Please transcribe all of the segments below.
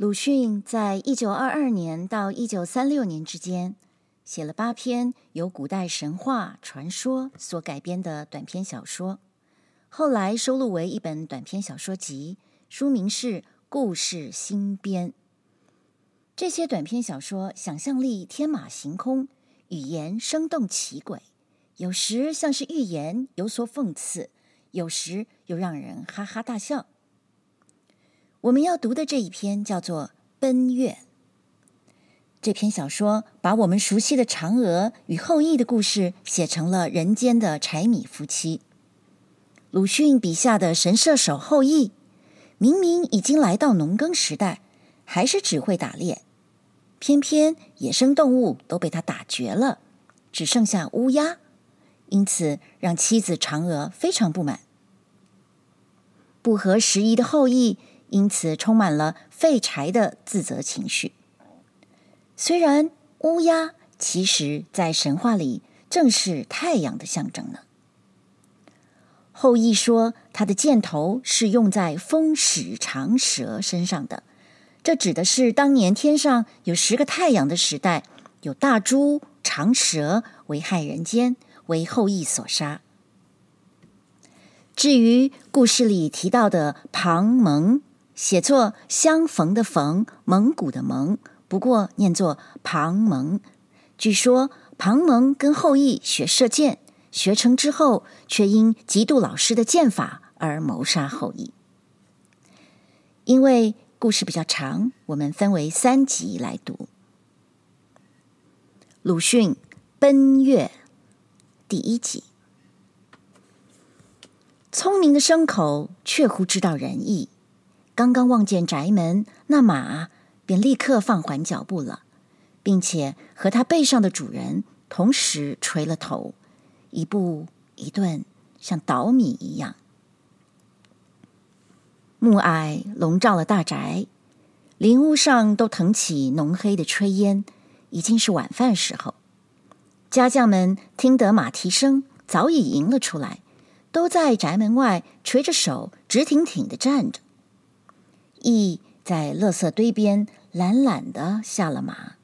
鲁迅在一九二二年到一九三六年之间，写了八篇由古代神话传说所改编的短篇小说，后来收录为一本短篇小说集，书名是《故事新编》。这些短篇小说想象力天马行空，语言生动奇诡，有时像是寓言，有所讽刺，有时又让人哈哈大笑。我们要读的这一篇叫做《奔月》。这篇小说把我们熟悉的嫦娥与后羿的故事写成了人间的柴米夫妻。鲁迅笔下的神射手后羿，明明已经来到农耕时代，还是只会打猎，偏偏野生动物都被他打绝了，只剩下乌鸦，因此让妻子嫦娥非常不满。不合时宜的后羿。因此，充满了废柴的自责情绪。虽然乌鸦其实在神话里正是太阳的象征呢。后羿说，他的箭头是用在风使长蛇身上的，这指的是当年天上有十个太阳的时代，有大猪、长蛇危害人间，为后羿所杀。至于故事里提到的庞蒙。写作相逢的逢，蒙古的蒙，不过念作庞蒙。据说庞蒙跟后羿学射箭，学成之后，却因嫉妒老师的箭法而谋杀后羿。因为故事比较长，我们分为三集来读。鲁迅《奔月》第一集：聪明的牲口确乎知道仁义。刚刚望见宅门，那马便立刻放缓脚步了，并且和他背上的主人同时垂了头，一步一顿，像捣米一样。暮霭笼罩了大宅，林屋上都腾起浓黑的炊烟，已经是晚饭时候。家将们听得马蹄声，早已迎了出来，都在宅门外垂着手，直挺挺的站着。羿在垃圾堆边懒懒地下了马，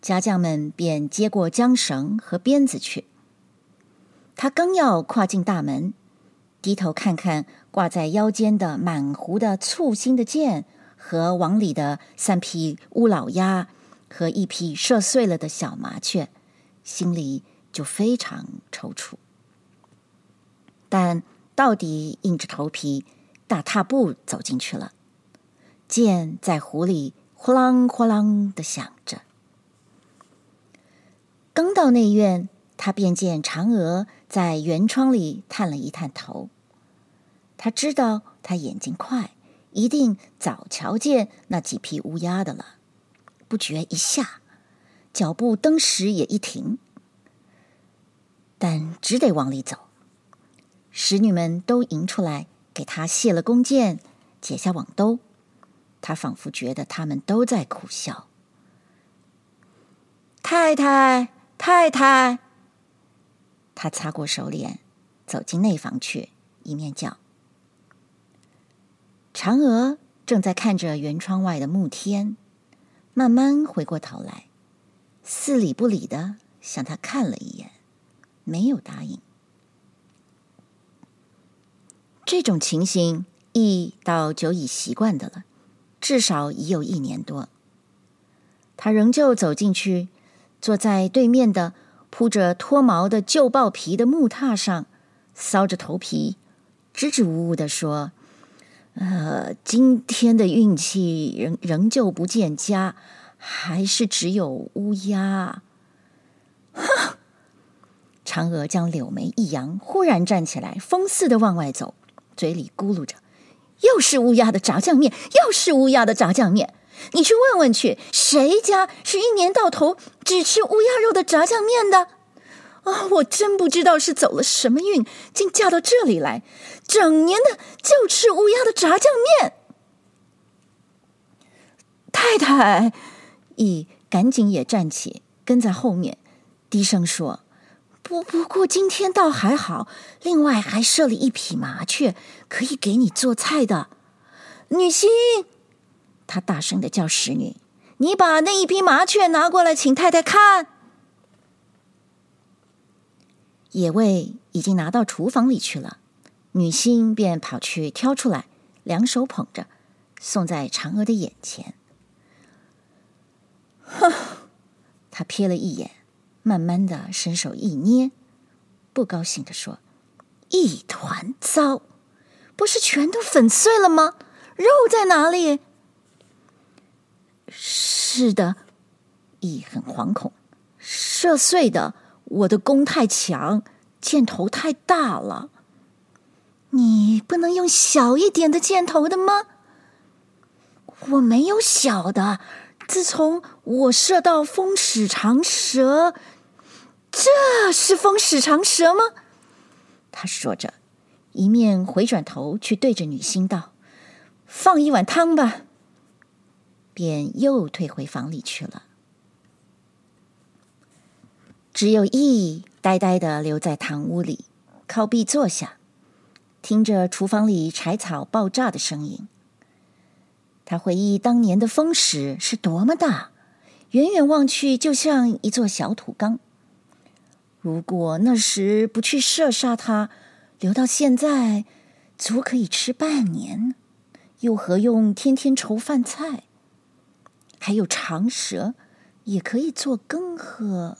家将们便接过缰绳和鞭子去。他刚要跨进大门，低头看看挂在腰间的满弧的簇新的箭和网里的三匹乌老鸭和一匹射碎了的小麻雀，心里就非常踌躇。但到底硬着头皮，大踏步走进去了。箭在壶里呼啷呼啷的响着。刚到内院，他便见嫦娥在圆窗里探了一探头。他知道他眼睛快，一定早瞧见那几匹乌鸦的了。不觉一下，脚步登时也一停，但只得往里走。使女们都迎出来，给他卸了弓箭，解下网兜。他仿佛觉得他们都在苦笑。太太，太太，他擦过手脸，走进内房去，一面叫。嫦娥正在看着圆窗外的暮天，慢慢回过头来，似理不理的向他看了一眼，没有答应。这种情形，羿倒久已习惯的了。至少已有一年多，他仍旧走进去，坐在对面的铺着脱毛的旧豹皮的木榻上，搔着头皮，支支吾吾地说：“呃，今天的运气仍仍旧不见佳，还是只有乌鸦。”哼！嫦娥将柳眉一扬，忽然站起来，风似的往外走，嘴里咕噜着。又是乌鸦的炸酱面，又是乌鸦的炸酱面。你去问问去，谁家是一年到头只吃乌鸦肉的炸酱面的？啊、我真不知道是走了什么运，竟嫁到这里来，整年的就吃乌鸦的炸酱面。太太，羿赶紧也站起，跟在后面，低声说。不不过今天倒还好，另外还设了一匹麻雀，可以给你做菜的。女星，他大声的叫使女：“你把那一批麻雀拿过来，请太太看。”野味已经拿到厨房里去了，女星便跑去挑出来，两手捧着，送在嫦娥的眼前。哼，他瞥了一眼，慢慢的伸手一捏，不高兴的说：“一团糟，不是全都粉碎了吗？肉在哪里？”是的，羿很惶恐，射碎的。我的弓太强，箭头太大了。你不能用小一点的箭头的吗？我没有小的。自从我射到风使长蛇，这是风使长蛇吗？他说着，一面回转头去对着女星道：“放一碗汤吧。”便又退回房里去了。只有羿呆呆的留在堂屋里，靠壁坐下，听着厨房里柴草爆炸的声音。他回忆当年的风使是多么大，远远望去就像一座小土缸。如果那时不去射杀它，留到现在，足可以吃半年，又何用天天愁饭菜？还有长蛇，也可以做羹喝。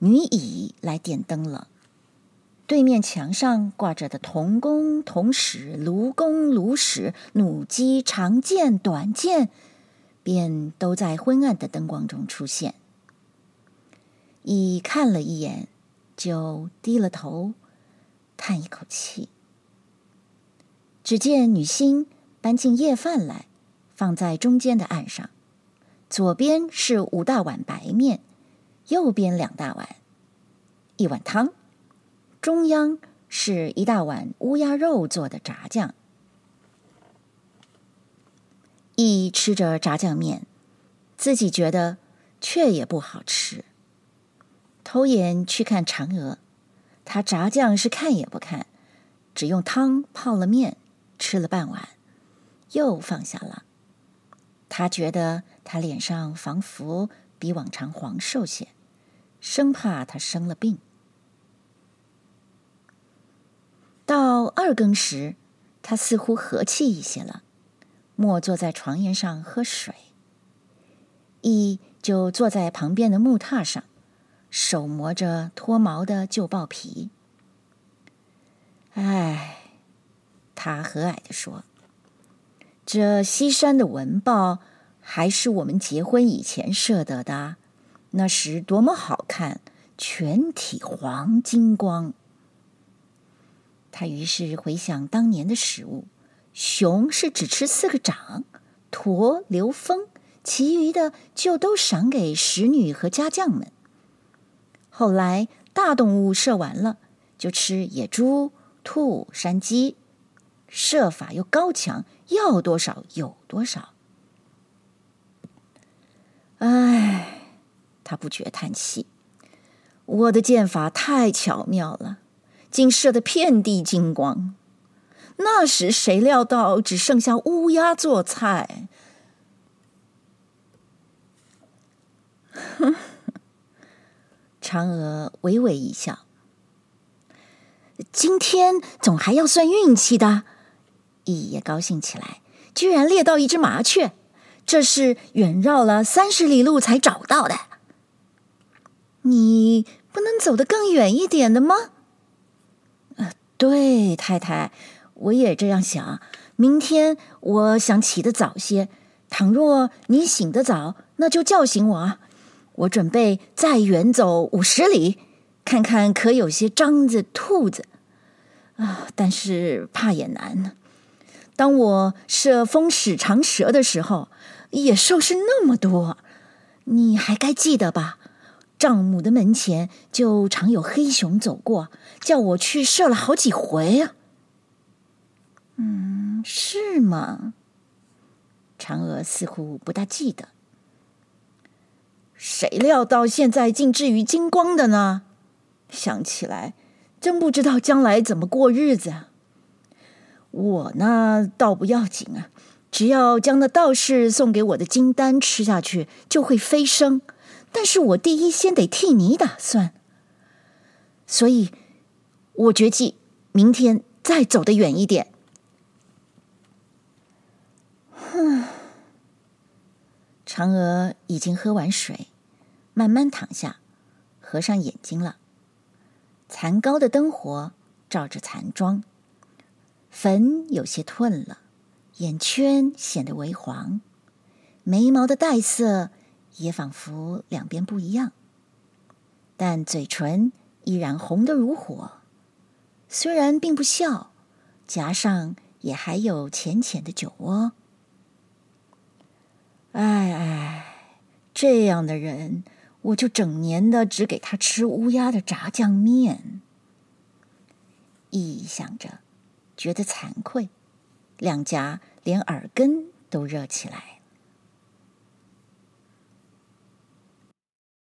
女乙来点灯了，对面墙上挂着的铜弓、铜矢、炉弓、炉矢、弩机、长剑、短剑，便都在昏暗的灯光中出现。乙看了一眼，就低了头，叹一口气。只见女星搬进夜饭来，放在中间的案上，左边是五大碗白面。右边两大碗，一碗汤，中央是一大碗乌鸦肉做的炸酱。羿吃着炸酱面，自己觉得却也不好吃。偷眼去看嫦娥，她炸酱是看也不看，只用汤泡了面，吃了半碗，又放下了。他觉得他脸上仿佛比往常黄瘦些。生怕他生了病。到二更时，他似乎和气一些了，莫坐在床沿上喝水。羿就坐在旁边的木榻上，手磨着脱毛的旧豹皮。唉，他和蔼地说：“这西山的文豹，还是我们结婚以前射得的。”那时多么好看，全体黄金光。他于是回想当年的食物，熊是只吃四个掌，驼留风，其余的就都赏给使女和家将们。后来大动物射完了，就吃野猪、兔、山鸡，射法又高强，要多少有多少。唉。他不觉叹气，我的箭法太巧妙了，竟射得遍地金光。那时谁料到只剩下乌鸦做菜？嫦娥微微一笑，今天总还要算运气的。羿也高兴起来，居然猎到一只麻雀，这是远绕了三十里路才找到的。你不能走得更远一点的吗？呃，对，太太，我也这样想。明天我想起得早些。倘若你醒得早，那就叫醒我啊。我准备再远走五十里，看看可有些獐子、兔子。啊，但是怕也难。当我射风使长蛇的时候，野兽是那么多，你还该记得吧？丈母的门前就常有黑熊走过，叫我去射了好几回啊。嗯，是吗？嫦娥似乎不大记得。谁料到现在竟至于金光的呢？想起来，真不知道将来怎么过日子。我呢，倒不要紧啊，只要将那道士送给我的金丹吃下去，就会飞升。但是我第一先得替你打算，所以我决计明天再走得远一点。嫦娥已经喝完水，慢慢躺下，合上眼睛了。残高的灯火照着残妆，粉有些褪了，眼圈显得微黄，眉毛的黛色也仿佛两边不一样，但嘴唇依然红得如火，虽然并不笑，颊上也还有浅浅的酒窝。哎，这样的人，我就整年的只给他吃乌鸦的炸酱面。一想着，觉得惭愧，两颊连耳根都热起来。